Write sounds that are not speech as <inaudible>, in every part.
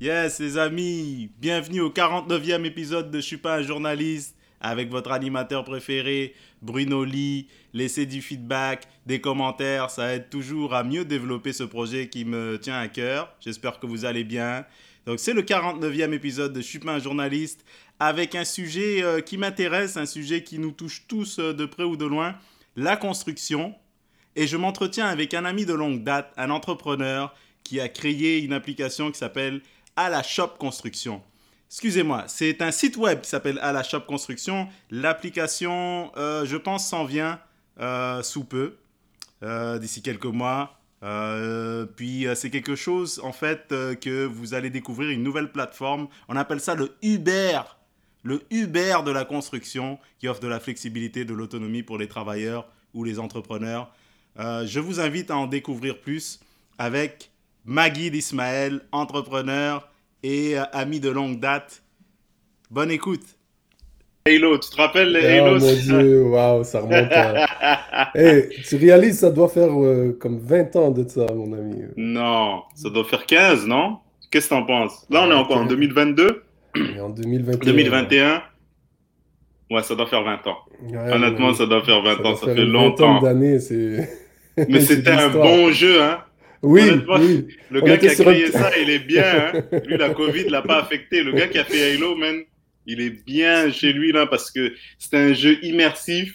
Yes, les amis, bienvenue au 49e épisode de Je suis pas un journaliste avec votre animateur préféré, Bruno Lee. Laissez du feedback, des commentaires, ça aide toujours à mieux développer ce projet qui me tient à cœur. J'espère que vous allez bien. Donc, c'est le 49e épisode de Je suis pas un journaliste avec un sujet euh, qui m'intéresse, un sujet qui nous touche tous euh, de près ou de loin, la construction. Et je m'entretiens avec un ami de longue date, un entrepreneur qui a créé une application qui s'appelle À la Shop Construction. Excusez-moi, c'est un site web qui s'appelle À la Shop Construction. L'application, euh, je pense, s'en vient euh, sous peu, euh, d'ici quelques mois. puis c'est quelque chose, en fait, que vous allez découvrir une nouvelle plateforme. On appelle ça le Uber le Uber de la construction qui offre de la flexibilité, de l'autonomie pour les travailleurs ou les entrepreneurs. je vous invite à en découvrir plus avec Magui d'Ismaël, entrepreneur et euh, ami de longue date. Bonne écoute. Halo, tu te rappelles les Oh mon dieu, <laughs> waouh, ça remonte à... hey, tu réalises, ça doit faire euh, comme 20 ans de ça, mon ami. Non, ça doit faire 15, non? Qu'est-ce que t'en penses? Là, on est encore en 2022 Et en 2021. 2021 Ouais, ça doit faire 20 ans. Ouais, Honnêtement, ça doit faire 20 ça ans, doit ça faire fait une longtemps. d'années, c'est... Mais <laughs> c'était un bon jeu, hein Oui. Le On gars qui a un- créé ça, il est bien. Hein? <laughs> Lui, la Covid l'a pas affecté. Le gars qui a fait Halo, man, il est bien chez lui là parce que c'était un jeu immersif.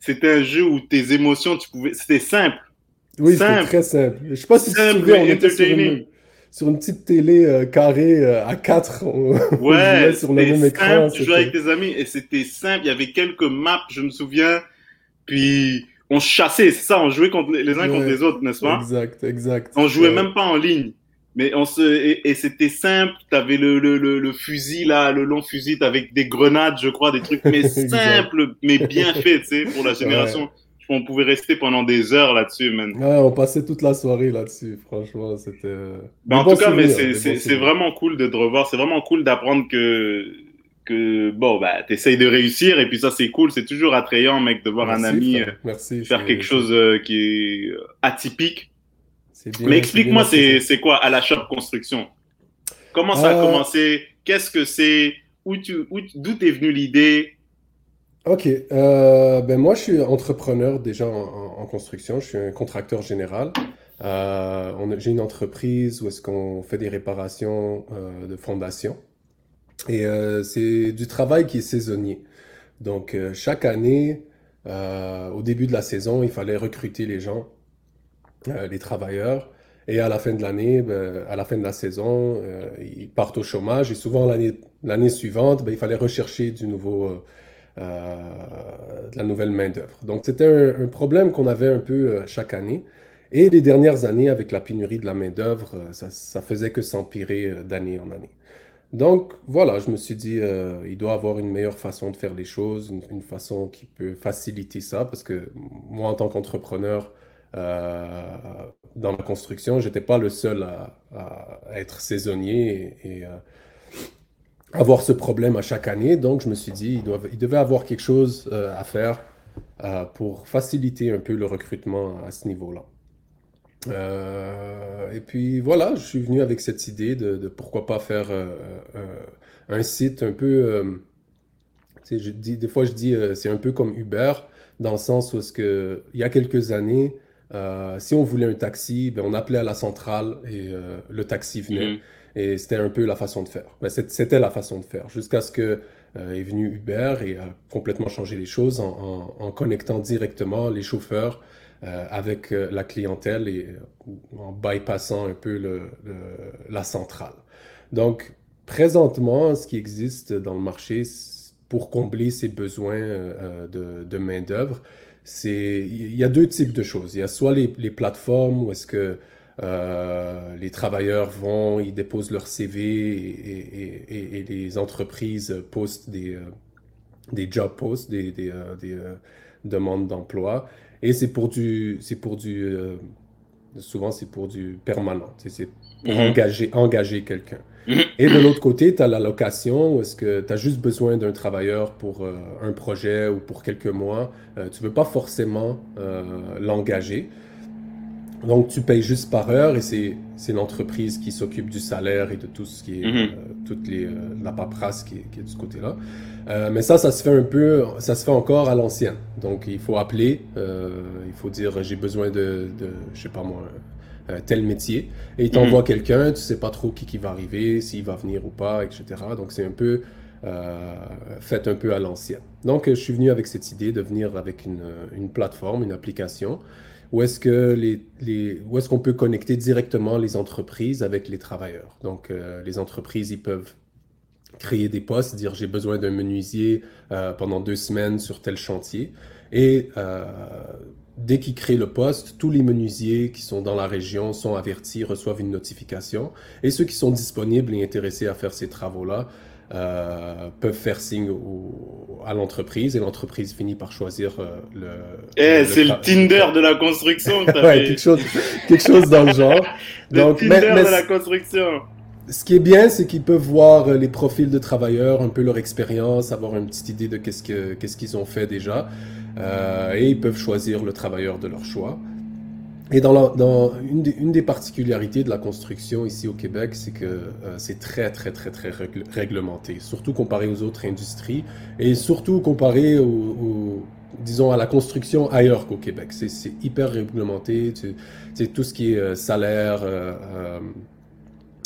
C'était un jeu où tes émotions, tu pouvais. C'était simple. Oui, c'était Simple. très simple. Je sais pas si tu te Simple souviens, on était sur une, sur une petite télé euh, carrée euh, à 4. On, <laughs> on Ouais, sur le même écran. simple. Tu c'était- jouais avec tes amis et c'était simple. Il y avait quelques maps, je me souviens. Puis on se chassait, c'est ça. On jouait contre les les uns contre les autres, n'est-ce pas? Exact, exact. On jouait Ouais. même pas en ligne. Mais on se et, et c'était simple. T'avais le, le, le, le fusil là, le long fusil avec des grenades, je crois, des trucs, mais <laughs> Exact. simple, mais bien fait, tu sais, pour la génération. On pouvait rester pendant des heures là-dessus, man. Ouais, on passait toute la soirée là-dessus, franchement, c'était... Ben, des en tout cas, mais c'est vraiment cool de te revoir. C'est vraiment cool d'apprendre que que bon bah t'essayes de réussir et puis ça c'est cool. C'est toujours attrayant, mec, de voir un ami frère. euh, Merci. faire quelque chose euh, qui est atypique. bien- Mais explique-moi, c'est quoi à la shop construction? Comment ça a Euh, commencé? Qu'est-ce que c'est? Où tu d'où t'es venue l'idée? Ok, euh, ben moi je suis entrepreneur déjà en, en- en construction, je suis un contracteur général. Euh, j'ai une entreprise où est-ce qu'on fait des réparations euh, de fondation. Et euh, c'est du travail qui est saisonnier. Donc euh, chaque année, euh, au début de la saison, il fallait recruter les gens, les travailleurs. Et à la fin de l'année, ben, à la fin de la saison, ils partent au chômage. Et souvent l'année suivante, ben, il fallait rechercher du nouveau, de la nouvelle main-d'œuvre. Donc, c'était un, problème qu'on avait un peu chaque année. Et les dernières années, avec la pénurie de la main-d'œuvre, euh, ça, ça faisait que s'empirer d'année en année. Donc, voilà, je me suis dit, euh, il doit avoir une meilleure façon de faire les choses, une, façon qui peut faciliter ça, parce que moi, en tant qu'entrepreneur, euh, dans la construction, j'étais pas le seul à, être saisonnier et, euh, avoir ce problème à chaque année. Donc, je me suis dit, il, doit, il devait avoir quelque chose à faire pour faciliter un peu le recrutement à ce niveau-là. Euh, et puis voilà, je suis venu avec cette idée de, de pourquoi pas faire euh, euh, un site un peu. je dis, des fois, je dis c'est un peu comme Uber, dans le sens où que, il y a quelques années, si on voulait un taxi, ben, on appelait à la centrale et le taxi venait. Mhm. Et c'était un peu la façon de faire. Ben, c'était la façon de faire. Jusqu'à ce que est venu Uber et a complètement changé les choses en, en- en connectant directement les chauffeurs euh, avec euh, la clientèle et euh, en bypassant un peu la centrale. Donc, présentement, ce qui existe dans le marché pour combler ces besoins de, main-d'œuvre, c'est, il y a deux types de choses. Il y a soit les, plateformes où est-ce que les travailleurs vont, ils déposent leur CV et, les entreprises postent des, job posts, des, des, des, demandes d'emploi. Et c'est pour du, c'est pour du, euh, souvent c'est pour du permanent. C'est pour Mhm. engager, engager quelqu'un. Mhm. Et de l'autre côté, tu as la location où est-ce que tu as juste besoin d'un travailleur pour euh, un projet ou pour quelques mois. Euh, tu veux pas forcément l'engager. Donc, tu payes juste par heure et c'est l'entreprise qui s'occupe du salaire et de tout ce qui est, Mhm. euh, toute les, euh, la paperasse qui est, qui est de ce côté-là. Euh, mais ça, ça se fait un peu, ça se fait encore à l'ancienne. Donc, il faut appeler, euh, il faut dire j'ai besoin de, de, je sais pas moi, euh, tel métier. Et il t'envoie quelqu'un, tu sais pas trop qui, qui va arriver, s'il va venir ou pas, etc. Donc, c'est un peu euh, fait un peu à l'ancienne. Donc, euh, je suis venu avec cette idée de venir avec une, une plateforme, une application où est-ce que les, où est-ce qu'on peut connecter directement les entreprises avec les travailleurs? Donc, euh, les entreprises, ils peuvent créer des postes, dire j'ai besoin d'un menuisier euh, pendant deux semaines sur tel chantier. Et euh, dès qu'ils créent le poste, tous les menuisiers qui sont dans la région sont avertis, reçoivent une notification. Et ceux qui sont disponibles et intéressés à faire ces travaux-là euh, peuvent faire signe au- à l'entreprise et l'entreprise finit par choisir euh, le. Eh, c'est le Tinder de la construction <laughs> Ouais, quelque chose, quelque chose dans le genre. <laughs> Le Donc, Tinder mais- mais de la construction. ce qui est bien, c'est qu'ils peuvent voir euh, les profils de travailleurs, un peu leur expérience, avoir une petite idée de qu'est-ce que qu'est-ce qu'ils ont fait déjà, euh, et ils peuvent choisir le travailleur de leur choix. Et dans, la- dans une, des, une des particularités de la construction ici au Québec, c'est que euh, c'est très très très très réglementé, surtout comparé aux autres industries et surtout comparé au, au- disons à la construction ailleurs qu'au Québec. C'est hyper réglementé. C'est tout ce qui est euh, salaire. euh, euh,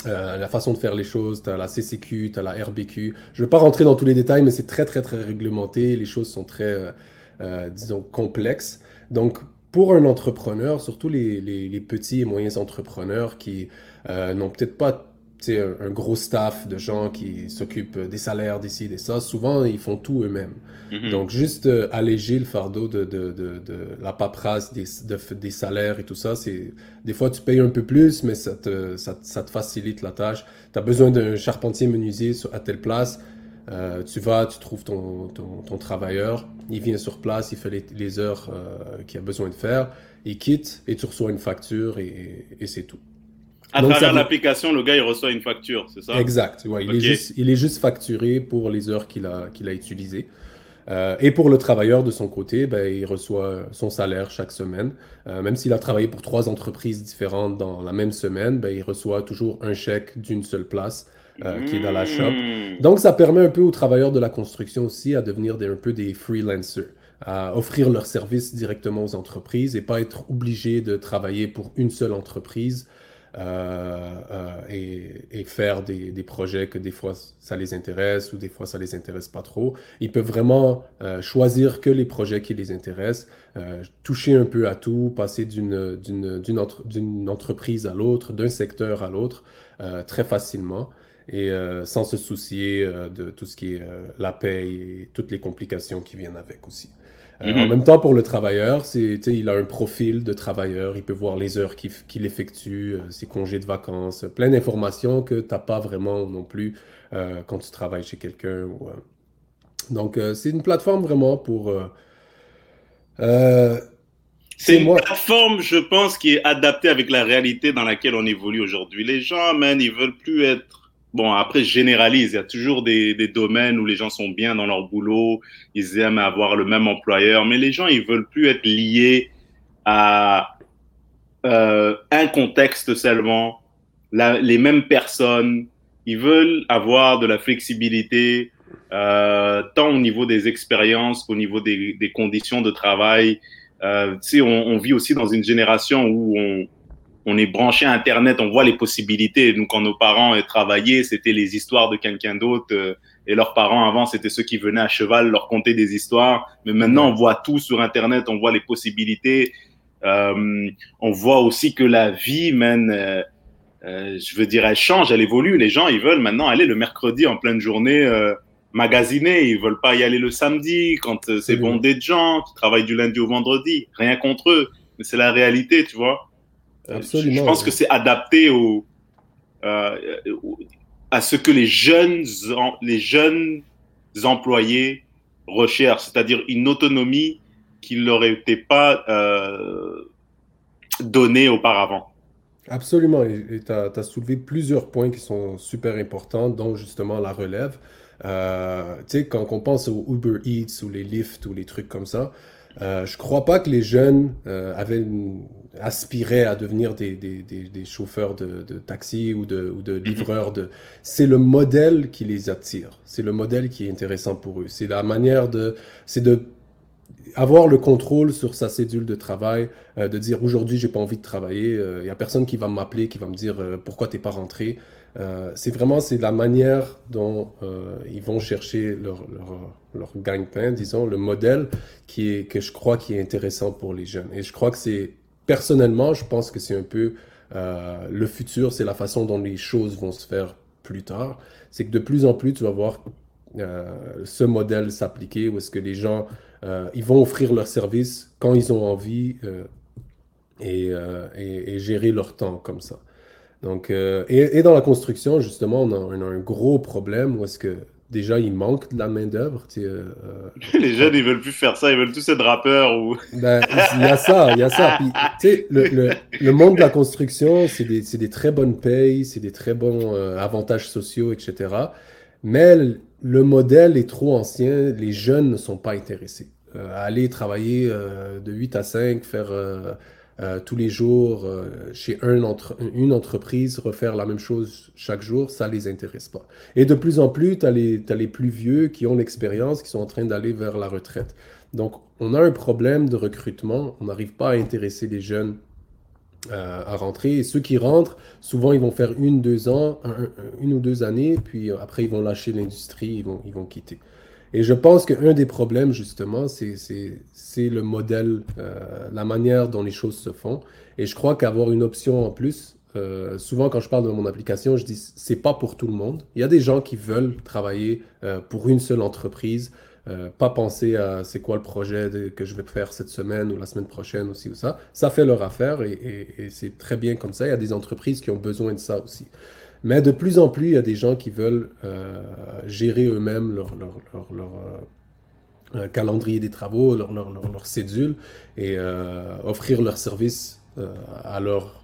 euh, la façon de faire les choses, tu as la CCQ, tu as la RBQ. Je ne vais pas rentrer dans tous les détails, mais c'est très, très, très réglementé. Les choses sont très, euh, disons, complexes. Donc, pour un entrepreneur, surtout les, les- les petits et moyens entrepreneurs qui euh, n'ont peut-être pas un, un gros staff de gens qui s'occupent des salaires d'ici, de ça, souvent, ils font tout eux-mêmes. Mhm. Donc, juste euh, alléger le fardeau de, de, de, de la paperasse, des, de- des salaires et tout ça, c'est des fois tu payes un peu plus, mais ça te, ça, ça te facilite la tâche. Tu as besoin d'un charpentier menuisier à telle place, euh, tu vas, tu trouves ton, ton, ton travailleur, il vient sur place, il fait les, les heures euh, qu'il a besoin de faire, il quitte et tu reçois une facture et, et c'est tout. à donc, travers l'application, le gars, il reçoit une facture, c'est ça? Exact. Ouais, il, est juste, il est juste facturé pour les heures qu'il a, qu'il a utilisées. Euh, et pour le travailleur, de son côté, ben, il reçoit son salaire chaque semaine. Euh, même s'il a travaillé pour trois entreprises différentes dans la même semaine, ben, il reçoit toujours un chèque d'une seule place euh, qui est dans la shop. Mmh. Donc, ça permet un peu aux travailleurs de la construction aussi à devenir des- un peu des freelancers, à offrir leurs services directement aux entreprises et pas être obligés de travailler pour une seule entreprise euh, euh, et, et faire des, des projets que des fois ça les intéresse ou des fois ça les intéresse pas trop. Ils peuvent vraiment choisir que les projets qui les intéressent, toucher un peu à tout, passer d'une d'une d'une entre- d'une entreprise à l'autre, d'un secteur à l'autre très facilement et euh, sans se soucier euh, de tout ce qui est euh, la paye et toutes les complications qui viennent avec aussi. Mhm. En même temps, pour le travailleur, il a un profil de travailleur, il peut voir les heures qu'il effectue, ses congés de vacances, plein d'informations que tu n'as pas vraiment non plus quand tu travailles chez quelqu'un. ou. Donc, c'est une plateforme vraiment pour... C'est une plateforme, je pense, qui est adaptée avec la réalité dans laquelle on évolue aujourd'hui. Les gens, man, ils veulent plus être. Bon, après, je généralise. Il y a toujours des, domaines où les gens sont bien dans leur boulot. Ils aiment avoir le même employeur. Mais les gens, ils veulent plus être liés à euh, un contexte seulement, les mêmes personnes. Ils veulent avoir de la flexibilité, euh, tant au niveau des expériences qu'au niveau des, conditions de travail. Euh, on, on vit aussi dans une génération où on, on est branché à Internet, on voit les possibilités. Nous, quand nos parents euh, travaillaient, c'était les histoires de quelqu'un d'autre. euh, et leurs parents, avant, c'était ceux qui venaient à cheval leur conter des histoires. Mais maintenant, on voit tout sur Internet, on voit les possibilités. Euh, on voit aussi que la vie, man, je veux dire, elle change, elle évolue. Les gens, ils veulent maintenant aller le mercredi en pleine journée magasiner. Ils veulent pas y aller le samedi quand c'est bondé de gens qui travaillent du lundi au vendredi. Rien contre eux, mais c'est la réalité, tu vois. Euh, Absolument, Je pense que c'est adapté au, euh, à ce que les jeunes, les jeunes employés recherchent, c'est-à-dire une autonomie qui ne leur était pas euh, donnée auparavant. Absolument, et tu as, soulevé plusieurs points qui sont super importants, dont justement la relève. Euh, tu sais, quand on pense aux Uber Eats ou les Lyft ou les trucs comme ça, Euh, je crois pas que les jeunes euh, avaient aspiraient à devenir des, des, des, chauffeurs de, de, taxi ou de, ou de livreurs. De... C'est le modèle qui les attire. C'est le modèle qui est intéressant pour eux. C'est la manière de... C'est de avoir le contrôle sur sa cédule de travail, euh, de dire aujourd'hui j'ai pas envie de travailler, il euh, y a personne qui va m'appeler, qui va me dire euh, pourquoi t'es pas rentré. c'est vraiment c'est la manière dont ils vont chercher leur, leur, leur gagne-pain, disons, le modèle qui est que je crois qui est intéressant pour les jeunes. Et je crois que c'est personnellement, je pense que c'est un peu le futur, c'est la façon dont les choses vont se faire plus tard. C'est que de plus en plus tu vas voir ce modèle s'appliquer où est-ce que les gens euh, ils vont offrir leurs services quand ils ont envie euh, euh, et, et, gérer leur temps comme ça. Donc, et, dans la construction, justement, on a, un gros problème où est-ce que déjà il manque de la main-d'œuvre. <laughs> Les jeunes, ils veulent plus faire ça, ils veulent tous être rappeurs. Ou... <laughs> Ben, il y a ça, il y a ça. Puis, le, le, le, monde de la construction, c'est des, des, très bonnes payes, c'est des très bons avantages sociaux, etc. Mais le modèle est trop ancien, les jeunes ne sont pas intéressés. Euh, aller travailler euh, de 8 à 5, faire euh, tous les jours chez un entre, une entreprise, refaire la même chose chaque jour, ça ne les intéresse pas. Et de plus en plus, tu as, les plus vieux qui ont l'expérience, qui sont en train d'aller vers la retraite. Donc, on a un problème de recrutement. On n'arrive pas à intéresser les jeunes à rentrer. Et ceux qui rentrent, souvent, ils vont faire une, deux ans, une ou deux années, puis après, ils vont lâcher l'industrie, ils vont, ils vont quitter. Et je pense qu'un des problèmes, justement, c'est le modèle, euh, la manière dont les choses se font. Et je crois qu'avoir une option en plus, euh, souvent quand je parle de mon application, je dis c'est pas pour tout le monde. Il y a des gens qui veulent travailler euh, pour une seule entreprise, pas penser à c'est quoi le projet que je vais faire cette semaine ou la semaine prochaine aussi ou ça. Ça fait leur affaire et, c'est très bien comme ça. Il y a des entreprises qui ont besoin de ça aussi. Mais de plus en plus, il y a des gens qui veulent euh, gérer eux-mêmes leur, euh, calendrier des travaux, leur, cédule et euh, offrir leur service à leur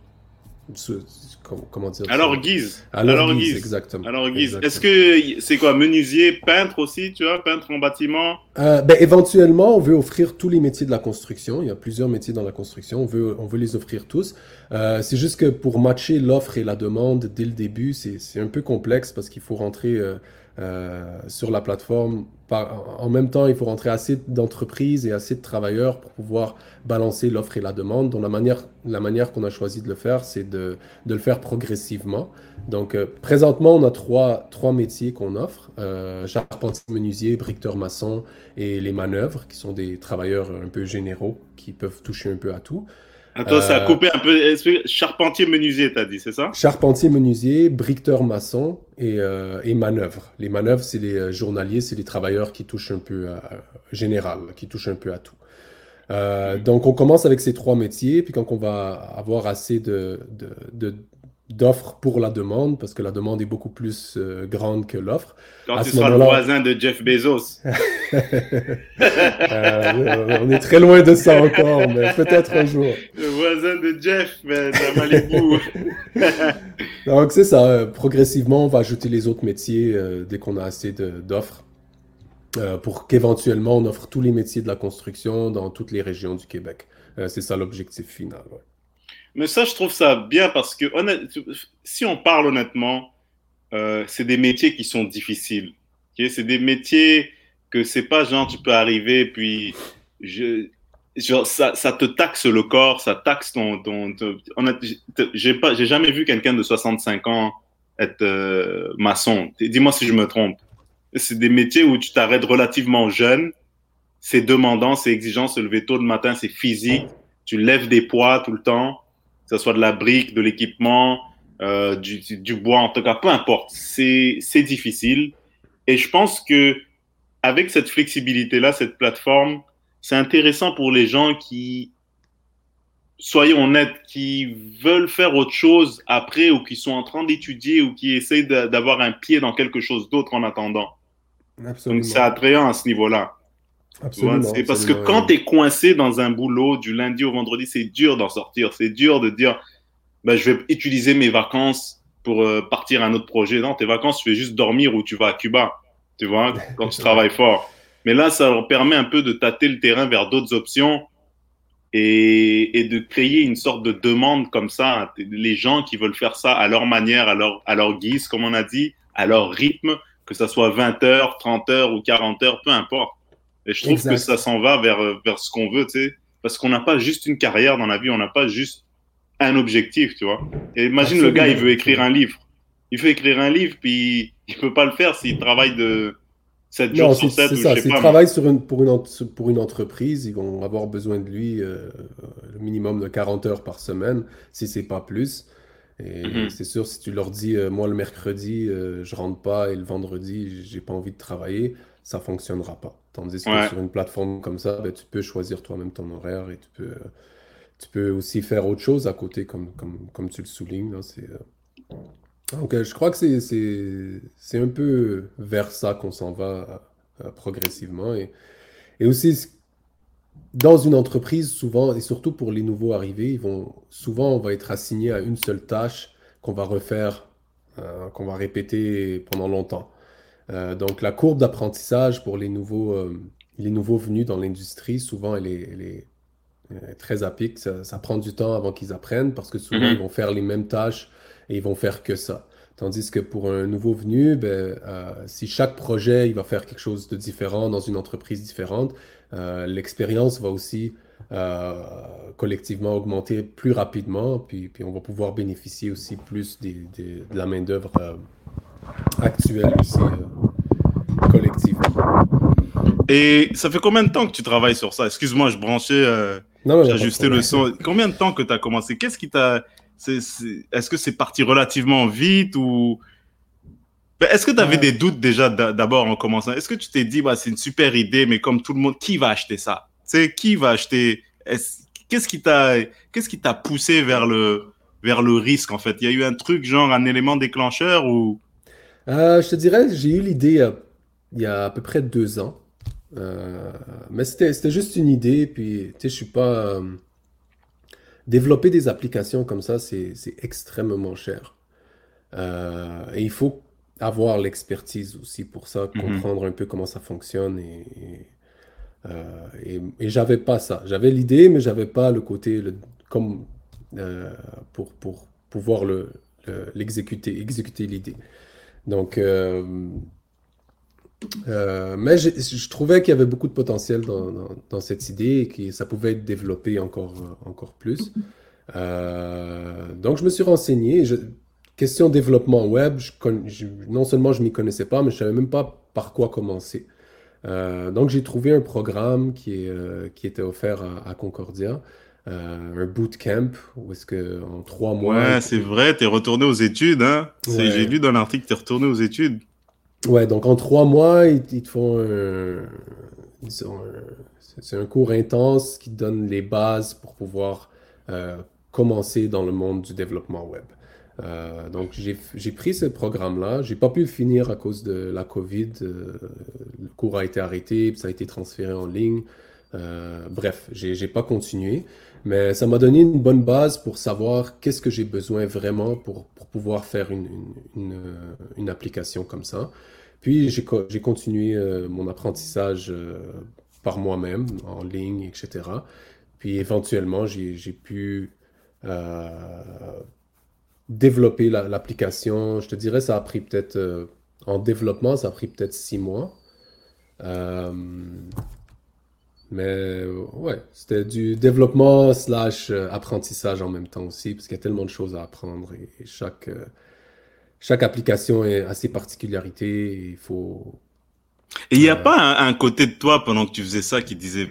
comment dire Alors guise. Alors guise, exactement. Alors guise. Est-ce que c'est quoi menuisier, peintre aussi, tu vois, peintre en bâtiment? Euh, ben, éventuellement, on veut offrir tous les métiers de la construction. Il y a plusieurs métiers dans la construction. On veut, on veut les offrir tous. Euh, c'est juste que pour matcher l'offre et la demande dès le début, c'est un peu complexe parce qu'il faut rentrer euh, euh, sur la plateforme. en même temps, il faut rentrer assez d'entreprises et assez de travailleurs pour pouvoir balancer l'offre et la demande. Donc la manière, la manière qu'on a choisi de le faire, c'est de, de, le faire progressivement. Donc euh, présentement, on a trois, trois métiers qu'on offre. Euh, charpentier, menuisier, briqueteur maçon et les manœuvres, qui sont des travailleurs un peu généraux qui peuvent toucher un peu à tout. Attends, ça a euh, coupé un peu. Charpentier menuisier, t'as dit, c'est ça? Charpentier menuisier, briqueteur maçon et, euh, et manœuvre. Les manœuvres, c'est les euh, journaliers, c'est les travailleurs qui touchent un peu à, général, qui touchent un peu à tout. Euh, donc on commence avec ces trois métiers, puis quand on va avoir assez de, de, de d'offres pour la demande, parce que la demande est beaucoup plus euh, grande que l'offre. Quand tu seras le voisin de Jeff Bezos. <laughs> euh, on est très loin de ça encore, mais peut-être un jour. Le voisin de Jeff, mais dans Malibu. Donc c'est ça, euh, progressivement, on va ajouter les autres métiers dès qu'on a assez d'offres. pour qu'éventuellement on offre tous les métiers de la construction dans toutes les régions du Québec. c'est ça l'objectif final. Ouais. Mais ça, je trouve ça bien parce que si on parle honnêtement, euh, c'est des métiers qui sont difficiles. c'est des métiers que c'est pas genre tu peux arriver puis je, genre, ça, ça, te taxe le corps, ça taxe ton. ton, j'ai pas, j'ai jamais vu quelqu'un de 65 ans être euh, maçon. Dis-moi si je me trompe. C'est des métiers où tu t'arrêtes relativement jeune. C'est demandant, c'est exigeant, se lever tôt le matin, c'est physique. Tu lèves des poids tout le temps que ce soit de la brique, de l'équipement, euh, du, du, bois, en tout cas, peu importe. C'est difficile. Et je pense que avec cette flexibilité-là, cette plateforme, c'est intéressant pour les gens qui, soyons honnêtes, qui veulent faire autre chose après ou qui sont en train d'étudier ou qui essayent d'avoir un pied dans quelque chose d'autre en attendant. Absolument. Donc c'est attrayant à ce niveau-là. C'est parce que quand tu es coincé dans un boulot du lundi au vendredi, c'est dur d'en sortir. C'est dur de dire, bah, je vais utiliser mes vacances pour euh, partir à un autre projet. Non, tes vacances, tu fais juste dormir ou tu vas à Cuba, tu vois, <laughs> quand tu travailles fort. Mais là, ça leur permet un peu de tâter le terrain vers d'autres options et, et, de créer une sorte de demande comme ça. Les gens qui veulent faire ça à leur manière, à leur, à leur guise, comme on a dit, à leur rythme, que ça soit 20 heures, 30 heures ou 40 heures, peu importe. Et je trouve que ça s'en va vers, vers ce qu'on veut, tu sais. Parce qu'on n'a pas juste une carrière dans la vie, on n'a pas juste un objectif, tu vois. Et imagine le gars, il veut écrire un livre. Il veut écrire un livre, puis il peut pas le faire s'il travaille de 7 jours sur 7 ou ça. S'il travaille sur une, pour, une, pour une entreprise, ils vont avoir besoin de lui euh, le minimum de 40 heures par semaine, si c'est pas plus. Et mm-hmm. c'est sûr, si tu leur dis, euh, moi le mercredi, euh, je rentre pas et le vendredi, j'ai pas envie de travailler, ça fonctionnera pas. Tandis que sur une plateforme comme ça, ben, tu peux choisir toi-même ton horaire et tu peux, tu peux aussi faire autre chose à côté, comme, comme, comme tu le soulignes. c'est, donc, je crois que c'est un peu vers ça qu'on s'en va euh, progressivement. Et, et aussi, dans une entreprise, souvent, et surtout pour les nouveaux arrivés, ils vont, souvent, on va être assigné à une seule tâche qu'on va refaire, euh, qu'on va répéter pendant longtemps. Euh, donc, la courbe d'apprentissage pour les nouveaux, les nouveaux venus dans l'industrie, souvent, elle est, elle est très à pic. Ça, ça, prend du temps avant qu'ils apprennent parce que souvent, mm-hmm. ils vont faire les mêmes tâches et ils vont faire que ça. Tandis que pour un nouveau venu, ben, euh, si chaque projet il va faire quelque chose de différent dans une entreprise différente, euh, l'expérience va aussi euh, collectivement augmenter plus rapidement, puis, puis, on va pouvoir bénéficier aussi plus de la main-d'œuvre actuelle aussi collectivement. Et ça fait combien de temps que tu travailles sur ça? Excuse-moi, je branchais, j'ai ajusté le son. Combien de temps que tu as commencé? Qu'est-ce qui t'a est-ce que c'est parti relativement vite ou? Ben, est-ce que tu avais des doutes déjà d'abord en commençant? Est-ce que tu t'es dit bah c'est une super idée mais comme tout le monde qui va acheter ça? C'est qui va acheter? Qu'est-ce qui t'a t'a poussé vers le vers le risque en fait? Il y a eu un truc genre un élément déclencheur ou? Euh, Je te dirais j'ai eu l'idée euh, il y a à peu près deux ans. Euh, mais c'était juste une idée puis tu sais je suis pas développer des applications comme ça, c'est extrêmement cher. Euh, et il faut avoir l'expertise aussi pour ça, mhm. comprendre un peu comment ça fonctionne. Et, euh, et, j'avais pas ça. J'avais l'idée, mais j'avais pas le côté le, comme euh, pour, pour pouvoir l'exécuter, le, exécuter l'idée. Donc, euh, mais je, trouvais qu'il y avait beaucoup de potentiel dans, cette idée et que ça pouvait être développé encore, encore plus. Euh, donc, je me suis renseigné. question développement web, non seulement je m'y connaissais pas, mais je savais même pas par quoi commencer. Euh, donc, j'ai trouvé un programme qui, qui était offert à, Concordia. Un bootcamp où est-ce que en trois mois. Ouais, c'est vrai, tu es retourné aux études. Hein? J'ai lu dans l'article que tu es retourné aux études. Ouais, donc en trois mois, ils, te font un, c'est un cours intense qui donne les bases pour pouvoir euh, commencer dans le monde du développement web. Euh, donc j'ai pris ce programme-là. J'ai pas pu le finir à cause de la COVID. Euh, le cours a été arrêté, puis ça a été transféré en ligne. bref, j'ai pas continué. Mais ça m'a donné une bonne base pour savoir qu'est-ce que j'ai besoin vraiment pour, pour pouvoir faire une, une, une, application comme ça. Puis j'ai continué euh, mon apprentissage euh, par moi-même, en ligne, etc. Puis éventuellement, j'ai pu euh, développer l'application. Je te dirais, ça a pris peut-être, en développement, ça a pris peut-être six mois. Mais ouais, c'était du développement slash apprentissage en même temps aussi, parce qu'il y a tellement de choses à apprendre et, chaque, chaque application a ses particularités. Il faut. Et il n'y a euh, pas un, côté de toi pendant que tu faisais ça qui disait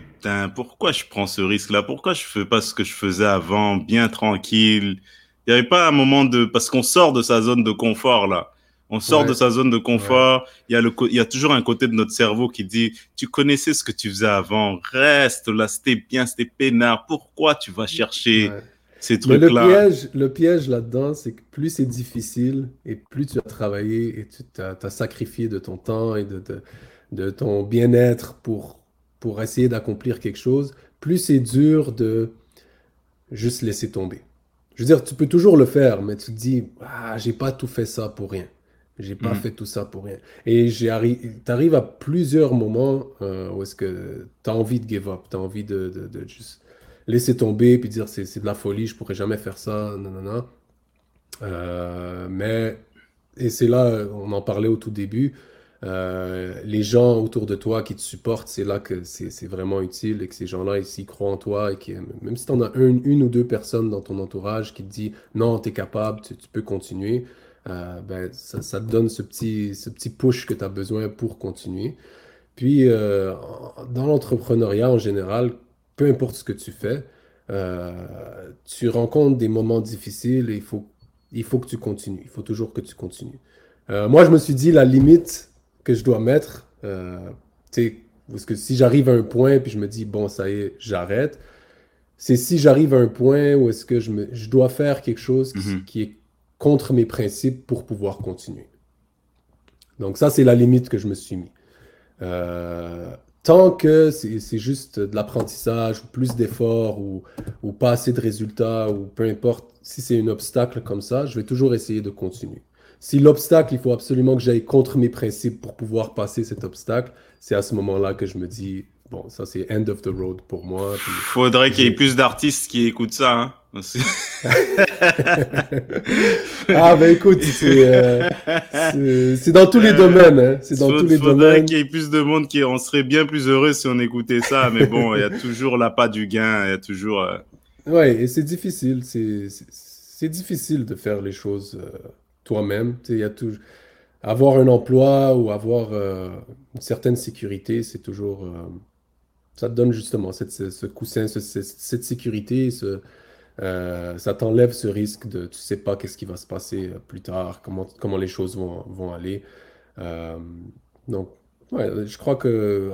pourquoi je prends ce risque-là? Pourquoi je fais pas ce que je faisais avant, bien tranquille? Il n'y avait pas un moment de. Parce qu'on sort de sa zone de confort là. On sort de sa zone de confort. Il, y a le, il y a toujours un côté de notre cerveau qui dit, tu connaissais ce que tu faisais avant, reste là, c'était bien, c'était peinard. Pourquoi tu vas chercher ces trucs-là? Le piège, le piège là-dedans, c'est que plus c'est difficile et plus tu as travaillé et tu as, sacrifié de ton temps et de, de, de ton bien-être pour, pour essayer d'accomplir quelque chose, plus c'est dur de juste laisser tomber. Je veux dire, tu peux toujours le faire, mais tu te dis, ah, j'ai pas tout fait ça pour rien. J'ai pas mhm. fait tout ça pour rien. Et tu arrives à plusieurs moments euh, où est-ce que tu as envie de give up, tu as envie de, de, juste laisser tomber puis dire c'est de la folie, je pourrais jamais faire ça, non. Euh, mais, et c'est là, on en parlait au tout début, euh, les gens autour de toi qui te supportent, c'est là que c'est vraiment utile et que ces gens-là, ils croient en toi et qui, même si tu en as une, une, ou deux personnes dans ton entourage qui te disent non, tu es capable, tu, peux continuer, euh, ben, ça, ça, te donne ce petit, ce petit push que tu as besoin pour continuer. Puis, euh, dans l'entrepreneuriat en général, peu importe ce que tu fais, tu rencontres des moments difficiles et il faut, il faut que tu continues. Il faut toujours que tu continues. moi, je me suis dit, la limite, que je dois mettre. Euh, parce que si j'arrive à un point puis je me dis, bon, ça y est, j'arrête, c'est si j'arrive à un point où est-ce que je, me, je dois faire quelque chose qui, mhm. est contre mes principes pour pouvoir continuer. Donc ça, c'est la limite que je me suis mis. Euh, tant que c'est juste de l'apprentissage ou plus d'efforts ou, ou, pas assez de résultats ou peu importe, si c'est un obstacle comme ça, je vais toujours essayer de continuer. Si l'obstacle, il faut absolument que j'aille contre mes principes pour pouvoir passer cet obstacle, c'est à ce moment-là que je me dis, bon, ça c'est end of the road pour moi. Il Faudrait qu'il y ait plus d'artistes qui écoutent ça. Hein <laughs> ah ben écoute, euh, c'est dans tous les euh, domaines. Hein. C'est dans tous les faudrait qu'il y ait plus de monde qui, on serait bien plus heureux si on écoutait ça, mais bon, il y a toujours la pas du gain, il y a toujours. Euh... Ouais, et c'est difficile, c'est difficile de faire les choses. Euh, toi-même. Il y a tout... Avoir un emploi ou avoir euh, une certaine sécurité, c'est toujours. Euh, ça te donne justement ce coussin, cette sécurité, euh, ça t'enlève ce risque de tu sais pas qu'est-ce qui va se passer plus tard, comment, comment les choses vont, vont aller. donc, ouais, je crois que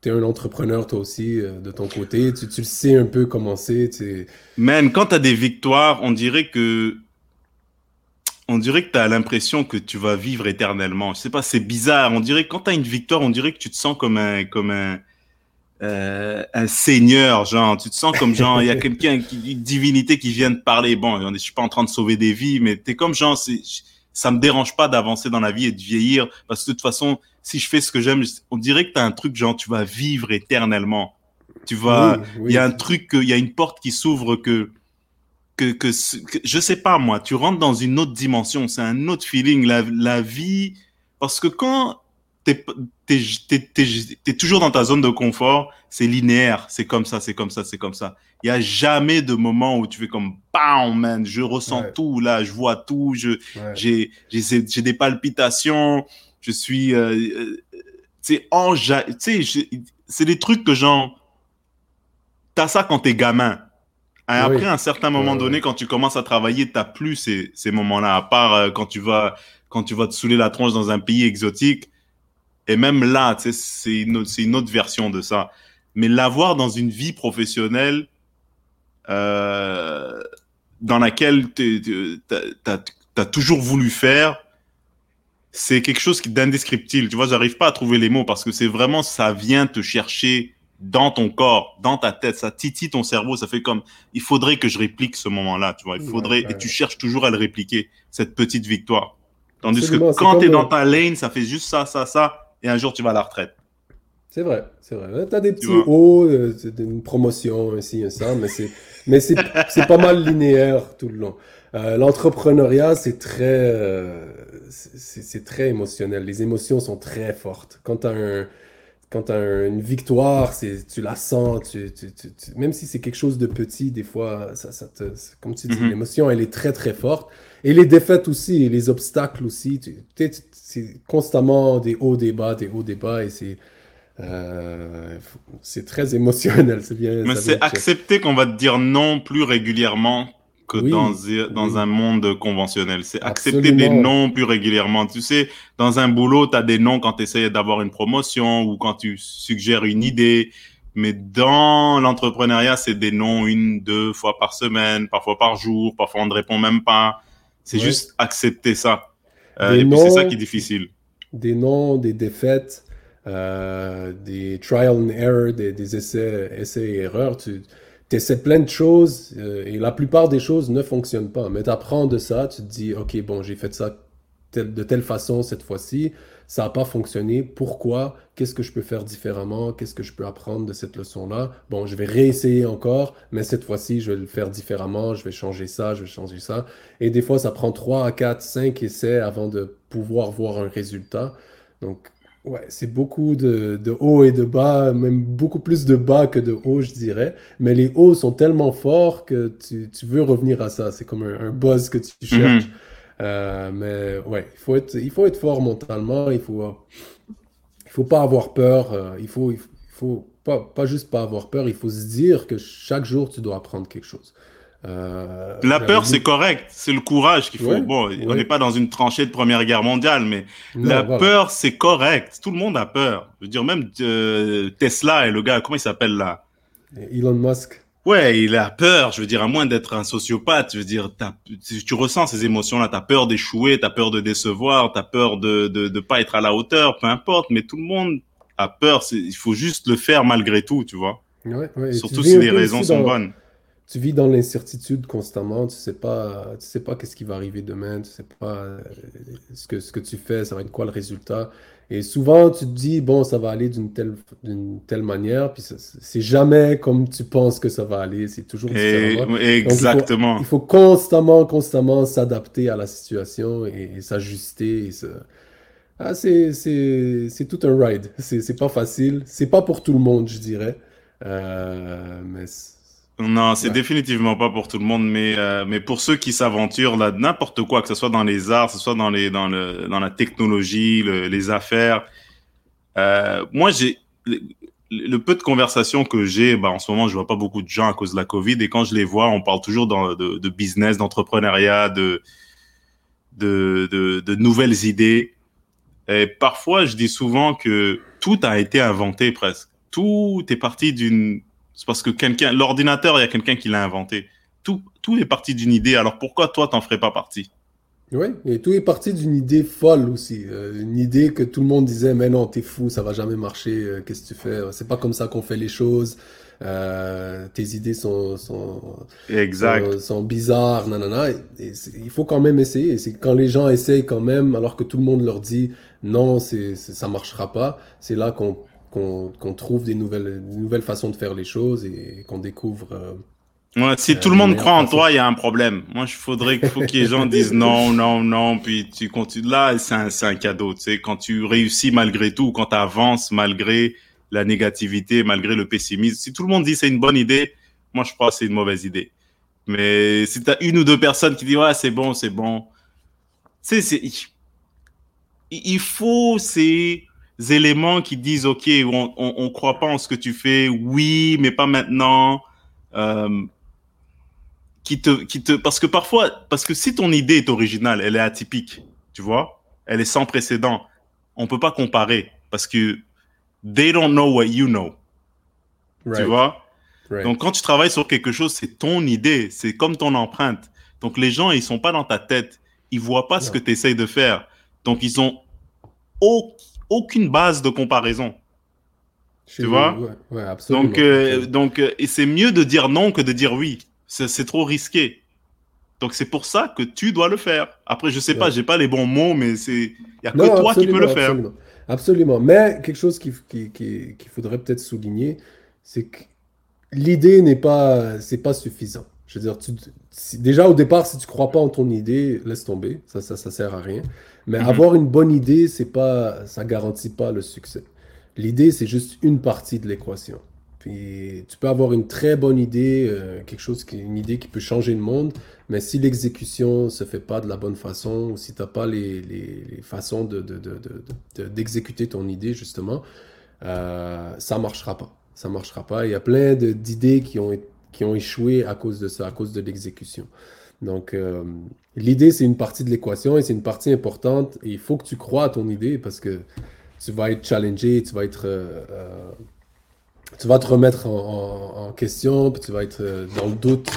tu es un entrepreneur toi aussi de ton côté, tu, tu sais un peu comment c'est. Man, quand tu as des victoires, on dirait que on dirait que tu as l'impression que tu vas vivre éternellement. Je sais pas, c'est bizarre. On dirait quand tu as une victoire, on dirait que tu te sens comme un comme un euh, un seigneur, genre tu te sens comme genre il y a quelqu'un qui une divinité qui vient de parler. Bon, je suis pas en train de sauver des vies, mais tu es comme genre ça me dérange pas d'avancer dans la vie et de vieillir parce que de toute façon, si je fais ce que j'aime, on dirait que tu as un truc genre tu vas vivre éternellement. Tu vas il y a un truc il y a une porte qui s'ouvre que que, que, je sais pas moi, tu rentres dans une autre dimension, c'est un autre feeling, la, la vie, parce que quand t'es es, toujours dans ta zone de confort, c'est linéaire, c'est comme ça, c'est comme ça, c'est comme ça. Il y a jamais de moment où tu fais comme bam man, je ressens tout là, je vois tout, je j'ai j'ai des palpitations, je suis euh, c'est tu sais c'est des trucs que genre t'as ça quand t'es gamin et après, à un certain moment donné, quand tu commences à travailler, t'as plus ces, ces moments-là, à part euh, quand tu vas quand tu vas te saouler la tronche dans un pays exotique. Et même là, c'est une, une autre version de ça. Mais l'avoir dans une vie professionnelle euh, dans laquelle tu as, as, toujours voulu faire, c'est quelque chose d'indescriptible. Tu vois, j'arrive pas à trouver les mots parce que c'est vraiment, ça vient te chercher dans ton corps, dans ta tête, ça titille ton cerveau, ça fait comme il faudrait que je réplique ce moment-là, tu vois, il faudrait et tu cherches toujours à le répliquer cette petite victoire. Tandis que quand tu es dans ta lane, ça fait juste ça ça ça et un jour tu vas à la retraite. C'est vrai, c'est vrai. Tu as des petits hauts, euh, une promotion ici et ça, mais c'est mais c'est pas mal linéaire tout le long. Euh, l'entrepreneuriat, c'est très, euh, c'est très émotionnel. Les émotions sont très fortes. Quand tu as un, quand tu as une victoire, tu la sens, tu, même si c'est quelque chose de petit, des fois, ça, ça te, comme tu dis, mhm. l'émotion, elle est très, très forte. Et les défaites aussi, et les obstacles aussi, c'est constamment des hauts, des bas, des hauts, des bas, et c'est euh, c'est très émotionnel. Bien, Mais c'est accepter qu'on va te dire non plus régulièrement que dans, dans un monde conventionnel. C'est accepter des noms plus régulièrement. Tu sais, dans un boulot, tu as des noms quand tu essayes d'avoir une promotion ou quand tu suggères une idée. Mais dans l'entrepreneuriat, c'est des noms une, deux fois par semaine, parfois par jour, parfois on ne répond même pas. C'est juste accepter ça. Euh, et puis c'est ça qui est difficile. Des noms, des défaites, euh, des trial and error, des, des essais, essais et erreurs. Tu, tu essaies plein de choses euh, et la plupart des choses ne fonctionnent pas. Mais tu apprends de ça, tu te dis, OK, bon, j'ai fait ça de telle façon cette fois-ci, ça n'a pas fonctionné. Pourquoi? Qu'est-ce que je peux faire différemment? Qu'est-ce que je peux apprendre de cette leçon-là? Bon, je vais réessayer encore, mais cette fois-ci, je vais le faire différemment. Je vais changer ça, je vais changer ça. Et des fois, ça prend 3 à 4, 5 essais avant de pouvoir voir un résultat. Donc, ouais, c'est beaucoup de, de hauts et de bas, même beaucoup plus de bas que de hauts, je dirais. Mais les hauts sont tellement forts que tu, tu veux revenir à ça. C'est comme un, buzz que tu cherches. Euh, mais ouais, il faut, être, il faut être fort mentalement, il faut, il faut pas avoir peur, euh, il faut, il faut pas, pas juste pas avoir peur, il faut se dire que chaque jour tu dois apprendre quelque chose. Euh, la peur, c'est correct, c'est le courage qu'il faut. bon, on n'est pas dans une tranchée de Première Guerre mondiale, mais la peur, c'est correct. Tout le monde a peur. Je veux dire, même Tesla et le gars, comment il s'appelle là? Elon Musk. Ouais, il a peur. Je veux dire, à moins d'être un sociopathe, je veux dire, tu ressens ces émotions-là. T'as peur d'échouer, t'as peur de décevoir, t'as peur de, de de pas être à la hauteur, peu importe. Mais tout le monde a peur. Il faut juste le faire malgré tout, tu vois. Ouais, ouais. Surtout si les raisons sont bonnes. Tu vis dans l'incertitude constamment. Tu sais pas, tu sais pas qu'est-ce qui va arriver demain. Tu sais pas euh, ce que ce que tu fais, ça va être quoi le résultat. Et souvent, tu te dis, bon, ça va aller d'une telle, d'une telle manière, puis c'est jamais comme tu penses que ça va aller, c'est toujours exactement. il, faut, constamment, constamment s'adapter à la situation et, s'ajuster. Ah, c'est, tout un ride. C'est pas facile. C'est pas pour tout le monde, je dirais. Euh, mais non, c'est définitivement pas pour tout le monde, mais euh, mais pour ceux qui s'aventurent là, n'importe quoi, que ce soit dans les arts, que ce soit dans les dans le dans la technologie, les affaires. Euh, moi, j'ai le, peu de conversations que j'ai, bah, en ce moment, je vois pas beaucoup de gens à cause de la Covid, et quand je les vois, on parle toujours dans, de, de business, d'entrepreneuriat, de, de de de nouvelles idées. Et parfois, je dis souvent que tout a été inventé presque. Tout est parti d'une c'est parce que quelqu'un, l'ordinateur, il y a quelqu'un qui l'a inventé. Tout, tout est parti d'une idée. Alors pourquoi toi, t'en ferais pas partie? Oui, et tout est parti d'une idée folle aussi. Euh, une idée que tout le monde disait, mais non, t'es fou, ça va jamais marcher. Euh, qu'est-ce que tu fais? C'est pas comme ça qu'on fait les choses. Euh, tes idées sont, sont, exact. sont, bizarres, nanana. il faut quand même essayer. C'est quand les gens essayent quand même, alors que tout le monde leur dit non, c'est, ça marchera pas, c'est là qu'on qu'on trouve des nouvelles, nouvelles façons de faire les choses et qu'on découvre. Euh, si euh, tout le monde croit en toi, il y a un problème. Moi, il faudrait qu'il faut que les gens disent non, <laughs> non, non, puis tu continues. Là, c'est un, un, cadeau. Tu sais, quand tu réussis malgré tout, quand tu avances malgré la négativité, malgré le pessimisme. Si tout le monde dit c'est une bonne idée, moi, je crois que c'est une mauvaise idée. Mais si tu as une ou deux personnes qui disent ouais, c'est bon, c'est bon. Tu sais, il faut, c'est éléments qui disent ok on, on, croit pas en ce que tu fais oui mais pas maintenant euh, qui te qui te parce que parfois parce que si ton idée est originale elle est atypique tu vois elle est sans précédent on peut pas comparer parce que they don't know what you know. Tu vois? Donc quand tu travailles sur quelque chose c'est ton idée c'est comme ton empreinte. Donc les gens ils sont pas dans ta tête. Ils voient pas ce que tu essayes de faire. Donc ils ont aucun aucune base de comparaison. Tu vois ouais, absolument. Donc, euh, donc euh, et c'est mieux de dire non que de dire oui. C'est trop risqué. Donc c'est pour ça que tu dois le faire. Après, je sais pas, j'ai pas les bons mots, mais c'est il y a que toi qui peux le faire. Absolument. Mais quelque chose qu'il qui, qui, faudrait peut-être souligner, c'est que l'idée n'est pas c'est pas suffisant. Je veux dire, tu, déjà au départ, si tu crois pas en ton idée, laisse tomber. Ça, ça, ça sert à rien. Mais mhm. avoir une bonne idée, c'est pas, ça garantit pas le succès. L'idée, c'est juste une partie de l'équation. Puis tu peux avoir une très bonne idée, euh, quelque chose qui, une idée qui peut changer le monde, mais si l'exécution se fait pas de la bonne façon, ou si tu n'as pas les, les, façons de, d'exécuter de, ton idée, justement, euh, ça marchera pas. Ça marchera pas. Il y a plein d'idées qui ont, qui ont échoué à cause de ça, à cause de l'exécution. Donc, euh, l'idée, c'est une partie de l'équation et c'est une partie importante. Il faut que tu crois à ton idée parce que tu vas être challengé, tu vas être. Euh, euh, tu vas te remettre en, question, puis tu vas être dans le doute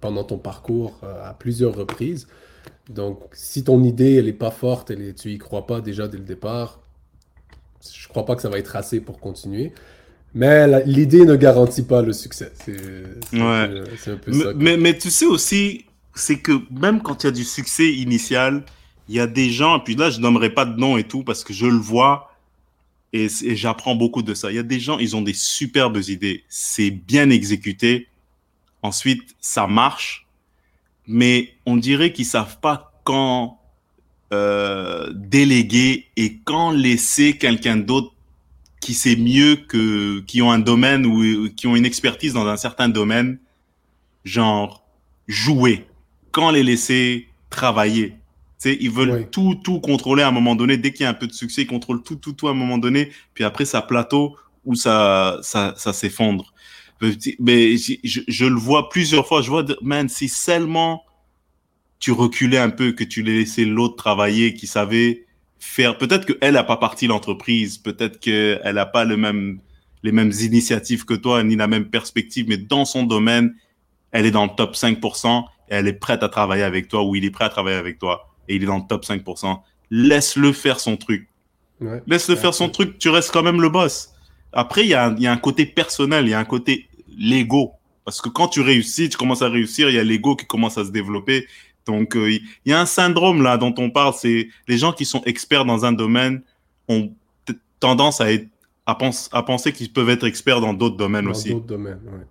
pendant ton parcours à plusieurs reprises. Donc, si ton idée, elle n'est pas forte, elle tu y crois pas déjà dès le départ, je crois pas que ça va être assez pour continuer. Mais l'idée ne garantit pas le succès. C'est un peu ça. Mais, mais, tu sais aussi, c'est que même quand il y a du succès initial, il y a des gens, puis là, je nommerai pas de nom et tout parce que je le vois et, j'apprends beaucoup de ça. Il y a des gens, ils ont des superbes idées. C'est bien exécuté. Ensuite, ça marche. Mais on dirait qu'ils savent pas quand euh, déléguer et quand laisser quelqu'un d'autre qui sait mieux que, qui ont un domaine ou qui ont une expertise dans un certain domaine, genre jouer. Quand les laisser travailler ils veulent tout, tout contrôler à un moment donné. Dès qu'il y a un peu de succès, ils contrôlent tout, tout, tout à un moment donné. Puis après, ça plateau ou ça, ça, ça s'effondre. Mais je, je, le vois plusieurs fois. Je vois, man, si seulement tu reculais un peu, que tu laissais l'autre travailler, qui savait faire. Peut-être qu'elle n'a pas parti l'entreprise. Peut-être qu'elle n'a pas le même, les mêmes initiatives que toi, ni la même perspective. Mais dans son domaine, elle est dans le top 5% et elle est prête à travailler avec toi ou il est prêt à travailler avec toi et il est dans le top 5%. Laisse-le faire son truc. Laisse-le faire son truc, tu restes quand même le boss. Après, il y a, un côté personnel, il y a un côté Lego. Parce que quand tu réussis, tu commences à réussir, il y a l'ego qui commence à se développer. Donc, euh, il y a un syndrome là dont on parle, c'est les gens qui sont experts dans un domaine ont tendance à, être, à, à penser qu'ils peuvent être experts dans d'autres domaines aussi. Dans d'autres domaines, ouais.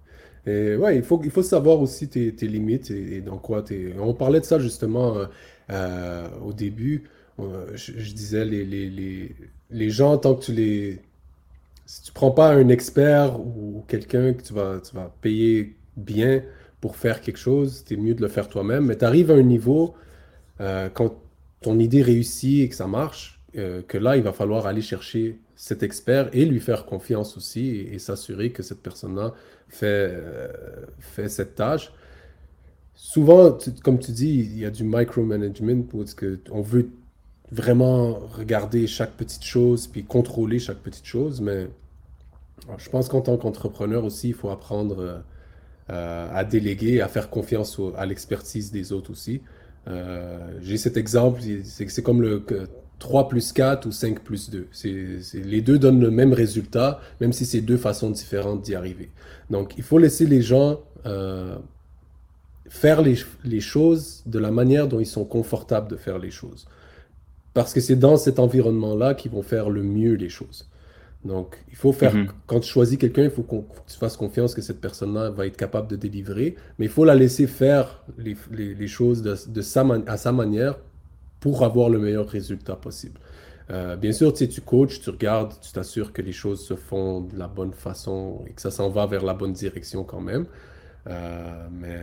Et ouais, il faut, il faut savoir aussi tes, tes limites et, dans quoi tu es. On parlait de ça justement. Euh, euh, au début, je, disais, les, les, les, gens, tant que tu les... Si tu prends pas un expert ou quelqu'un que tu vas, tu vas payer bien pour faire quelque chose, c'est mieux de le faire toi-même. Mais tu arrives à un niveau, euh, quand ton idée réussit et que ça marche, que là, il va falloir aller chercher cet expert et lui faire confiance aussi et, s'assurer que cette personne-là fait, fait cette tâche souvent, comme tu dis, il y a du micromanagement parce que on veut vraiment regarder chaque petite chose puis contrôler chaque petite chose. Mais je pense qu'en tant qu'entrepreneur aussi, il faut apprendre euh, à déléguer, à faire confiance à l'expertise des autres aussi. Euh, j'ai cet exemple, c'est comme le 3 plus 4 ou 5 plus 2. les deux donnent le même résultat, même si c'est deux façons différentes d'y arriver. Donc, il faut laisser les gens euh, faire les, choses de la manière dont ils sont confortables de faire les choses. Parce que c'est dans cet environnement-là qu'ils vont faire le mieux les choses. Donc, il faut faire, mhm. quand tu choisis quelqu'un, il faut que tu fasses confiance que cette personne-là va être capable de délivrer, mais il faut la laisser faire les, choses de, sa à sa manière pour avoir le meilleur résultat possible. Euh, bien sûr, tu, sais, tu coaches, tu regardes, tu t'assures que les choses se font de la bonne façon et que ça s'en va vers la bonne direction quand même. Euh, mais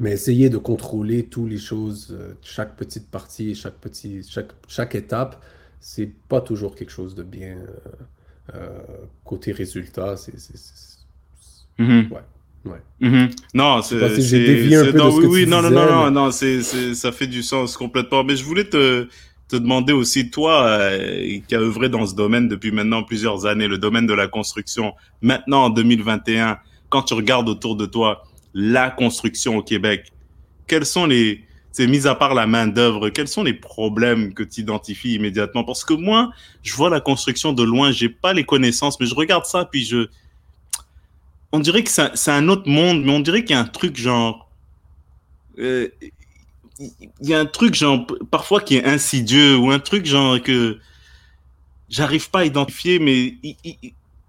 mais essayer de contrôler toutes les choses, euh, chaque petite partie, chaque, petit, chaque, chaque étape, c'est pas toujours quelque chose de bien. Euh, euh, côté résultat, c'est. Mm-hmm. Ouais. Ouais. Mm-hmm. Non, c'est. j'ai dévié un peu non, de ce oui, que oui, tu non, disais, non, non, non, non, c'est, ça fait du sens complètement. Mais je voulais te, te demander aussi, toi, qui as œuvré dans ce domaine depuis maintenant plusieurs années, le domaine de la construction, maintenant en 2021, quand tu regardes autour de toi, la construction au Québec, quels sont les, c'est mis à part la main d'œuvre, quels sont les problèmes que tu identifies immédiatement? Parce que moi, je vois la construction de loin, j'ai pas les connaissances, mais je regarde ça puis je, on dirait que c'est un autre monde, mais on dirait qu'il y a un truc genre, euh, il y a un truc genre parfois qui est insidieux ou un truc genre que j'arrive pas à identifier, mais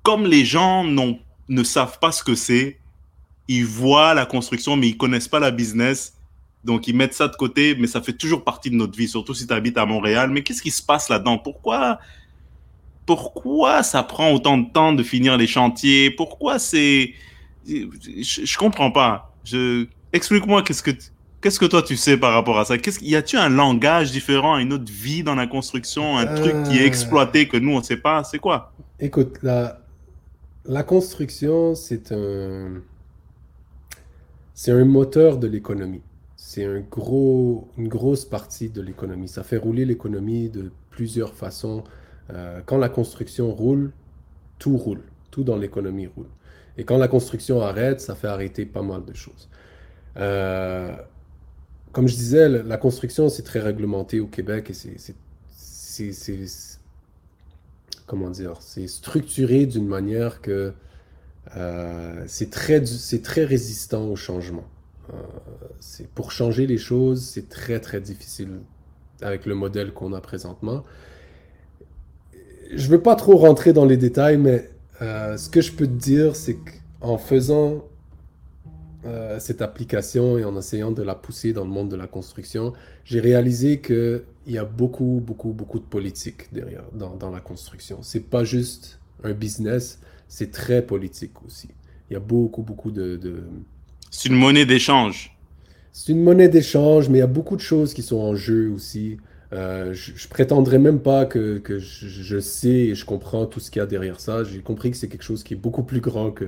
comme les gens ne savent pas ce que c'est, ils voient la construction, mais ils connaissent pas la business. Donc, ils mettent ça de côté, mais ça fait toujours partie de notre vie, surtout si tu habites à Montréal. Mais qu'est-ce qui se passe là-dedans? Pourquoi pourquoi ça prend autant de temps de finir les chantiers? Pourquoi c'est je, je, comprends pas. Je explique-moi qu'est-ce que qu'est-ce que toi tu sais par rapport à ça? Qu'est-ce y a-tu un langage différent, une autre vie dans la construction, un truc qui est euh. exploité que nous on ne sait pas? C'est quoi? Écoute, la la construction, c'est un c'est un moteur de l'économie. C'est une grosse partie de l'économie. Ça fait rouler l'économie de plusieurs façons. Euh, quand la construction roule, tout roule. Tout dans l'économie roule. Et quand la construction arrête, ça fait arrêter pas mal de choses. Euh, comme je disais, la construction, c'est très réglementé au Québec et c'est, comment dire, c'est structuré d'une manière que euh, c'est très résistant au changement. Euh, pour changer les choses, c'est très très difficile avec le modèle qu'on a présentement. Je ne veux pas trop rentrer dans les détails, mais euh, ce que je peux te dire, c'est qu'en faisant euh, cette application et en essayant de la pousser dans le monde de la construction, j'ai réalisé qu'il y a beaucoup, beaucoup, beaucoup de politique derrière dans, la construction. C'est pas juste un business, c'est très politique aussi. Il y a beaucoup, beaucoup de... C'est une monnaie d'échange. C'est une monnaie d'échange, mais il y a beaucoup de choses qui sont en jeu aussi. Euh, je, je, prétendrai même pas que, que je, je, sais et je comprends tout ce qu'il y a derrière ça. J'ai compris que c'est quelque chose qui est beaucoup plus grand que,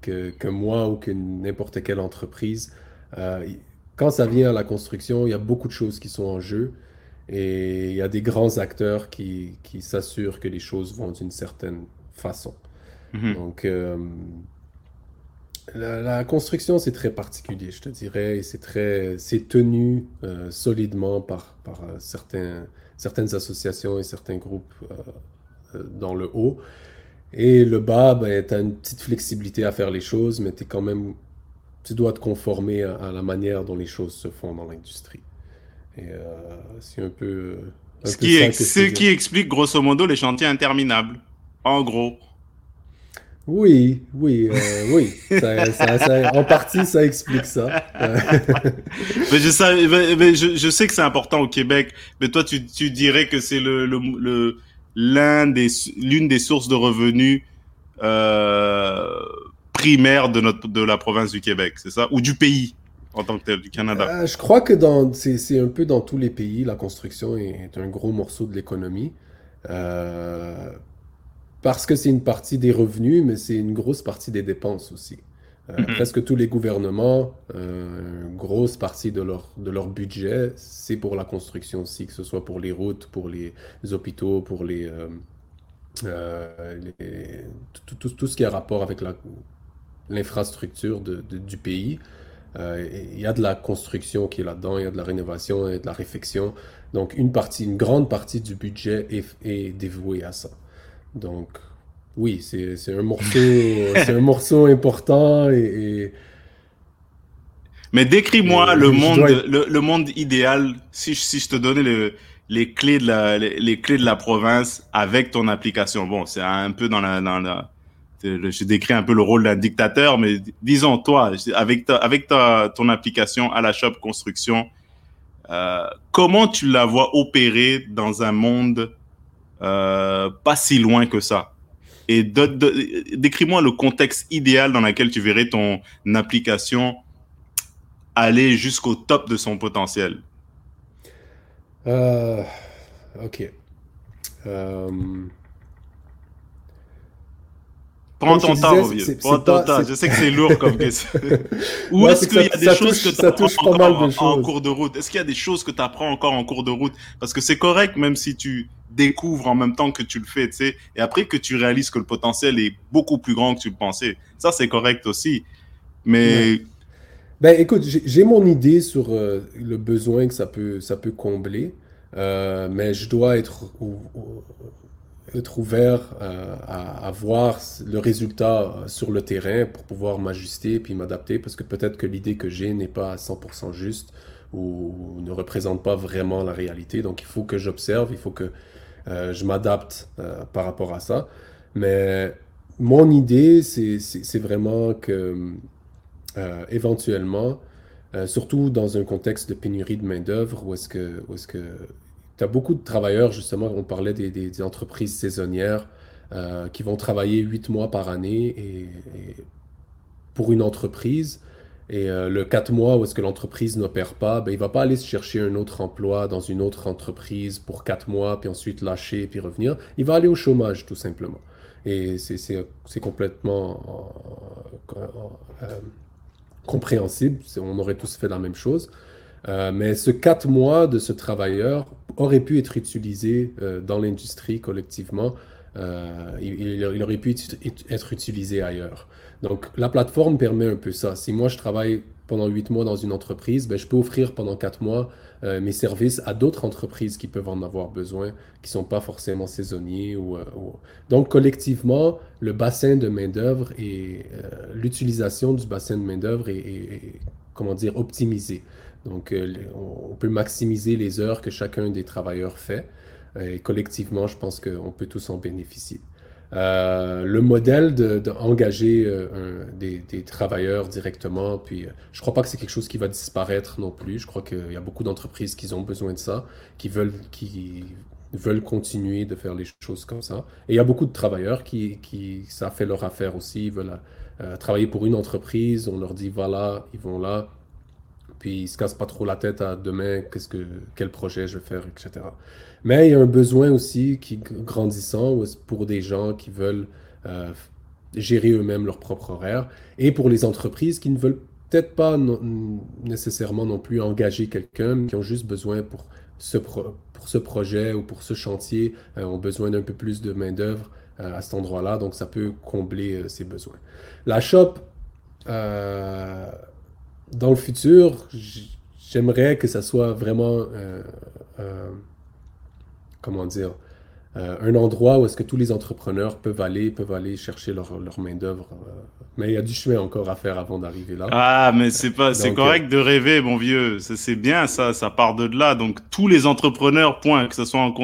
que, que moi ou que n'importe quelle entreprise. Euh, quand ça vient à la construction, il y a beaucoup de choses qui sont en jeu et il y a des grands acteurs qui, qui s'assurent que les choses vont d'une certaine façon. -hmm. Donc, euh, la, la, construction, c'est très particulier, je te dirais, et c'est très, c'est tenu euh, solidement par, par euh, certains, certaines associations et certains groupes euh, dans le haut. Et le bas, ben, tu as une petite flexibilité à faire les choses, mais es quand même, tu dois te conformer à, à, la manière dont les choses se font dans l'industrie. Et c'est un peu. Un ce peu qui, est, ce qui explique grosso modo les chantiers interminables. En gros. Oui, oui, euh, oui. Ça, ça, ça, en partie, ça explique ça. <laughs> mais je, sais, mais je, je sais que c'est important au Québec, mais toi, tu, tu dirais que c'est le, le, le, l'un des, l'une des sources de revenus euh, primaires de, notre, de la province du Québec, c'est ça? Ou du pays en tant que tel, du Canada euh, Je crois que dans, c'est, un peu dans tous les pays, la construction est un gros morceau de l'économie. Euh, parce que c'est une partie des revenus, mais c'est une grosse partie des dépenses aussi. Euh, mm -hmm. Presque tous les gouvernements, euh, une grosse partie de leur, de leur budget, c'est pour la construction aussi, que ce soit pour les routes, pour les, hôpitaux, pour les, euh, euh les tout, tout, tout, ce qui a rapport avec l'infrastructure du pays. Euh, il y a de la construction qui est là-dedans, il y a de la rénovation et de la réfection. Donc une partie, une grande partie du budget est, est dévouée à ça. Donc, oui, c'est un morceau, c'est un morceau important et, et... Mais décris-moi le monde, dois... le, le, monde idéal. Si, si je te donnais le, les clés de la, les, les, clés de la province avec ton application. Bon, c'est un peu dans la, dans la, je décris un peu le rôle d'un dictateur, mais disons toi, avec ta, avec ta, ton application à la shop construction, euh, comment tu la vois opérer dans un monde euh, pas si loin que ça. Et décris-moi le contexte idéal dans lequel tu verrais ton application aller jusqu'au top de son potentiel. Euh, ok. Euh... Prends ton temps, vieux. Prends ton temps. Je sais que c'est lourd comme question. <laughs> Ou est-ce qu'il y a des choses que tu apprends encore en, cours de route? Est-ce qu'il y a des choses que tu apprends encore en cours de route? Parce que c'est correct, même si tu découvres en même temps que tu le fais, tu sais. Et après que tu réalises que le potentiel est beaucoup plus grand que tu le pensais. Ça, c'est correct aussi. Mais... Ouais. Ben, écoute, j'ai mon idée sur euh, le besoin que ça peut, ça peut combler. Euh, mais je dois être être ouvert euh, à, voir le résultat sur le terrain pour pouvoir m'ajuster puis m'adapter parce que peut-être que l'idée que j'ai n'est pas à 100% juste ou ne représente pas vraiment la réalité. Donc il faut que j'observe, il faut que euh, je m'adapte euh, par rapport à ça. Mais mon idée, c'est vraiment que euh, éventuellement, euh, surtout dans un contexte de pénurie de main-d'œuvre où est-ce que, où est -ce que tu as beaucoup de travailleurs, justement, on parlait des, entreprises saisonnières euh, qui vont travailler huit mois par année et, pour une entreprise. Et euh, le quatre mois où est-ce que l'entreprise n'opère pas, ben, il ne va pas aller se chercher un autre emploi dans une autre entreprise pour quatre mois, puis ensuite lâcher, puis revenir. Il va aller au chômage, tout simplement. Et c'est complètement euh, compréhensible. On aurait tous fait la même chose. Euh, mais ce quatre mois de ce travailleur aurait pu être utilisé euh, dans l'industrie collectivement. Euh, il, aurait pu être utilisé ailleurs. Donc la plateforme permet un peu ça. Si moi je travaille pendant huit mois dans une entreprise, ben, je peux offrir pendant quatre mois mes services à d'autres entreprises qui peuvent en avoir besoin, qui ne sont pas forcément saisonniers. Donc collectivement, le bassin de main-d'œuvre et l'utilisation du bassin de main-d'œuvre est, est, comment dire, optimisé. Donc, on peut maximiser les heures que chacun des travailleurs fait. Et collectivement, je pense qu'on peut tous en bénéficier. Euh, le modèle d'engager de, euh, des, travailleurs directement, puis euh, je crois pas que c'est quelque chose qui va disparaître non plus. Je crois qu'il y a beaucoup d'entreprises qui ont besoin de ça, qui veulent, qui veulent continuer de faire les choses comme ça. Et il y a beaucoup de travailleurs qui, qui ça fait leur affaire aussi, ils veulent travailler pour une entreprise, on leur dit voilà, ils vont là, puis ils se cassent pas trop la tête à demain, qu'est-ce que, quel projet je vais faire, etc. Mais il y a un besoin aussi qui grandissant pour des gens qui veulent euh, gérer eux-mêmes leur propre horaire et pour les entreprises qui ne veulent peut-être pas nécessairement non plus engager quelqu'un, mais qui ont juste besoin pour ce, pour ce projet ou pour ce chantier, euh, ont besoin d'un peu plus de main-d'œuvre euh, à cet endroit-là, donc ça peut combler ces besoins. La shop, dans le futur, j'aimerais que ça soit vraiment comment dire, euh, un endroit où est-ce que tous les entrepreneurs peuvent aller, peuvent aller chercher leur, leur main-d'œuvre. Euh, mais il y a du chemin encore à faire avant d'arriver là. Ah, mais c'est pas, c'est correct de rêver, mon vieux. C'est bien ça, ça part de là. Donc tous les entrepreneurs, point, que ce soit en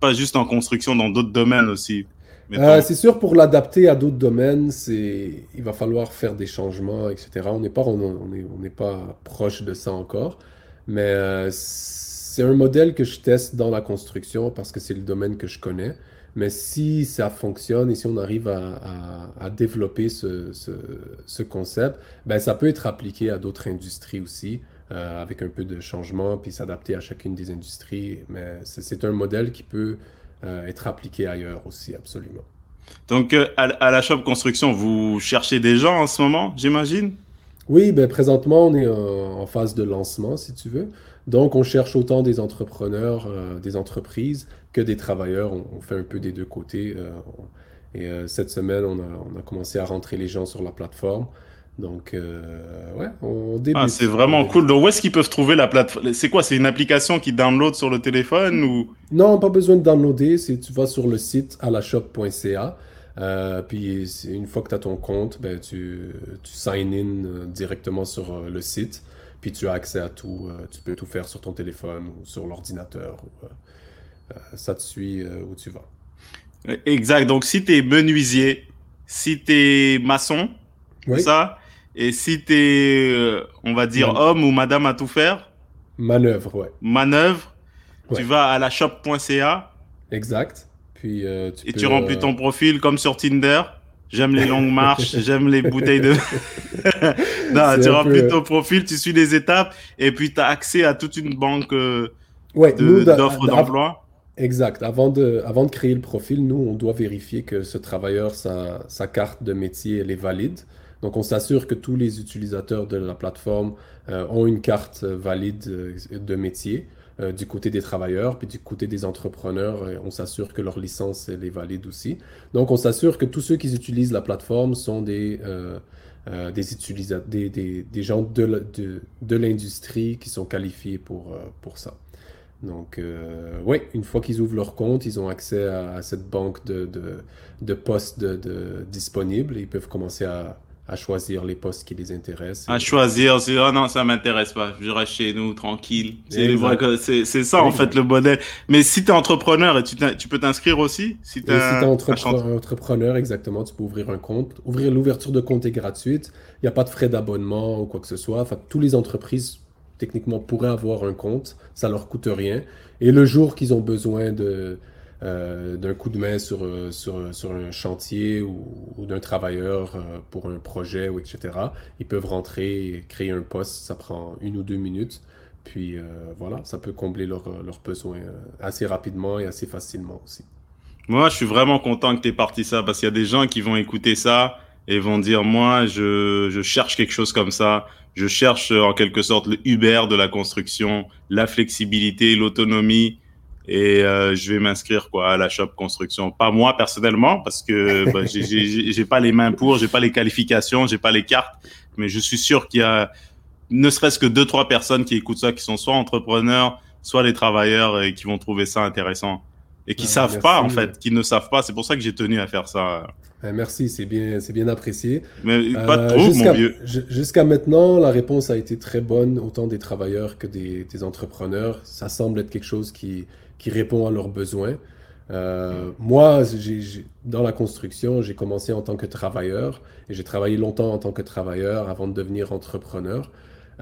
pas juste en construction, dans d'autres domaines aussi. Euh, c'est sûr, pour l'adapter à d'autres domaines, c'est, il va falloir faire des changements, etc. On n'est pas, on, on n'est pas proche de ça encore, mais c'est un modèle que je teste dans la construction parce que c'est le domaine que je connais. Mais si ça fonctionne et si on arrive à, développer ce, concept, ben ça peut être appliqué à d'autres industries aussi, euh, avec un peu de changement, puis s'adapter à chacune des industries. Mais c'est un modèle qui peut euh, être appliqué ailleurs aussi, absolument. Donc, euh, à, la Shop Construction, vous cherchez des gens en ce moment, j'imagine? Oui, ben présentement, on est en, phase de lancement, si tu veux. Donc, on cherche autant des entrepreneurs, euh, des entreprises que des travailleurs. On, fait un peu des deux côtés. Euh, et euh, cette semaine, on a, commencé à rentrer les gens sur la plateforme. Donc, ouais, on débute. Ah, c'est vraiment cool. Donc, où est-ce qu'ils peuvent trouver la plateforme C'est quoi C'est une application qui download sur le téléphone ou? Non, pas besoin de downloader. Tu vas sur le site alashop.ca. puis une fois que tu as ton compte, ben, tu, tu sign in directement sur le site. Puis tu as accès à tout. Euh, tu peux tout faire sur ton téléphone ou sur l'ordinateur. Euh, euh, ça te suit où tu vas. Exact. Donc, si tu es menuisier, si tu es maçon, ça, et si tu es, on va dire, homme ou madame à tout faire. Manœuvre, ouais. Manœuvre. Tu vas à la shop.ca. Exact. Puis, tu et tu remplis ton profil comme sur Tinder. J'aime les longues <laughs> marches, j'aime les bouteilles de. <laughs> non, tu remplis ton profil, tu suis les étapes et puis tu as accès à toute une banque euh, d'offres d'emploi. Exact. Avant de, avant de créer le profil, nous, on doit vérifier que ce travailleur, sa, sa carte de métier, elle est valide. Donc, on s'assure que tous les utilisateurs de la plateforme euh, ont une carte valide euh, de métier. Euh, du côté des travailleurs, puis du côté des entrepreneurs, euh, on s'assure que leur licence est valide aussi. Donc, on s'assure que tous ceux qui utilisent la plateforme sont des, euh, utilisateurs, des, des, gens de, l'industrie qui sont qualifiés pour, pour ça. Donc, oui, une fois qu'ils ouvrent leur compte, ils ont accès à, cette banque de, de, postes disponibles ils peuvent commencer à, à choisir les postes qui les intéressent. À choisir, c'est oh non, ça m'intéresse pas, je reste chez nous tranquille. C'est ça en fait le modèle. Mais si tu es entrepreneur, tu, tu peux t'inscrire aussi? Si tu es, entrepreneur, exactement, tu peux ouvrir un compte. Ouvrir l'ouverture de compte est gratuite, il n'y a pas de frais d'abonnement ou quoi que ce soit. Enfin, toutes les entreprises techniquement pourraient avoir un compte, ça leur coûte rien. Et le jour qu'ils ont besoin de euh, d'un coup de main sur, euh, sur, sur un chantier ou, d'un travailleur euh, pour un projet, ou etc. Ils peuvent rentrer et créer un poste, ça prend une ou deux minutes. Puis voilà, ça peut combler leurs besoins assez rapidement et assez facilement aussi. Moi, je suis vraiment content que tu aies parti ça parce qu'il y a des gens qui vont écouter ça et vont dire moi, je, je cherche quelque chose comme ça. Je cherche en quelque sorte le Uber de la construction, la flexibilité, l'autonomie et euh, je vais m'inscrire quoi à la shop construction. Pas moi personnellement parce que <laughs> bah, j'ai pas les mains pour, j'ai pas les qualifications, j'ai pas les cartes, mais je suis sûr qu'il y a ne serait-ce que deux trois personnes qui écoutent ça qui sont soit entrepreneurs, soit les travailleurs et qui vont trouver ça intéressant. et qui ne savent pas, en fait, qui ne savent pas. C'est pour ça que j'ai tenu à faire ça. Merci, c'est bien, c'est bien apprécié. Mais pas trop, mon vieux. Jusqu'à maintenant, la réponse a été très bonne, autant des travailleurs que des, des entrepreneurs. Ça semble être quelque chose qui, qui répond à leurs besoins. Euh, moi, dans la construction, j'ai commencé en tant que travailleur et j'ai travaillé longtemps en tant que travailleur avant de devenir entrepreneur.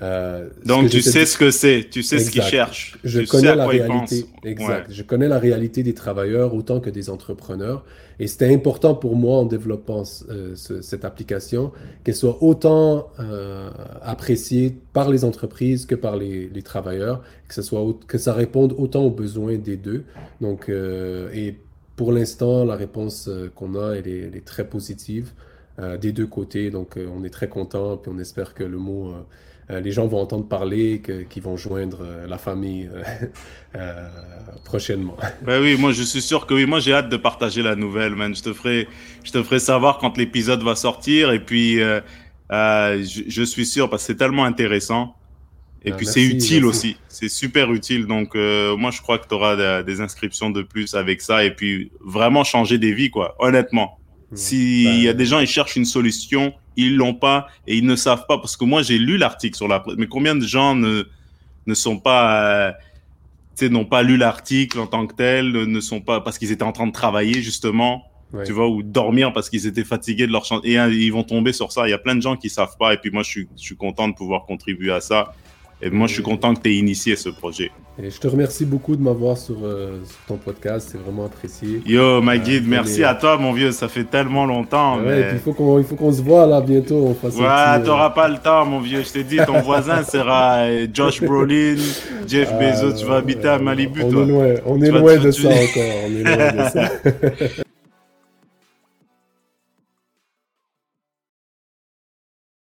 Euh, Donc tu sais ce que c'est, tu sais ce qu'ils cherchent. Je connais la réalité. Exact. Je connais la réalité des travailleurs autant que des entrepreneurs. Et c'était important pour moi en développant euh, cette application qu'elle soit autant euh, appréciée par les entreprises que par les, travailleurs, que, ce soit, que ça réponde autant aux besoins des deux. Donc, et pour l'instant, la réponse qu'on a, elle est, elle est, très positive des deux côtés. Donc, on est très content, puis on espère que le mot les gens vont entendre parler qu'ils vont joindre euh, la famille euh, <laughs> prochainement. <laughs> Ben oui, moi je suis sûr que oui. Moi j'ai hâte de partager la nouvelle, man. Je te ferai, je te ferai savoir quand l'épisode va sortir. Et puis je, suis sûr parce que c'est tellement intéressant. Et ah, puis c'est utile aussi. C'est super utile. Donc moi je crois que tu auras des, inscriptions de plus avec ça. Et puis vraiment changer des vies, quoi. Honnêtement. S'il y a ben des gens, ils cherchent une solution ils l'ont pas et ils ne savent pas. Parce que moi j'ai lu l'article sur la mais combien de gens ne ne sont pas euh, tu sais n'ont pas lu l'article en tant que tel ne sont pas parce qu'ils étaient en train de travailler justement tu vois ou dormir parce qu'ils étaient fatigués de leur chant et hein, ils vont tomber sur ça. Il y a plein de gens qui savent pas. Et puis moi je suis je suis content de pouvoir contribuer à ça. Et moi, je suis content que tu aies initié ce projet. Et je te remercie beaucoup de m'avoir sur, euh, ton podcast, c'est vraiment apprécié. Yo, my guide, merci à toi, mon vieux, ça fait tellement longtemps. Ouais, il faut qu'on qu'on se voit là bientôt. On fasse ouais, t'auras pas le temps, mon vieux. Je t'ai dit, ton voisin <laughs> sera euh, Josh Brolin, Jeff ah, Bezos, tu vas habiter à Malibu, on toi. Est loin, on est loin de ça encore, on est loin de ça. <laughs>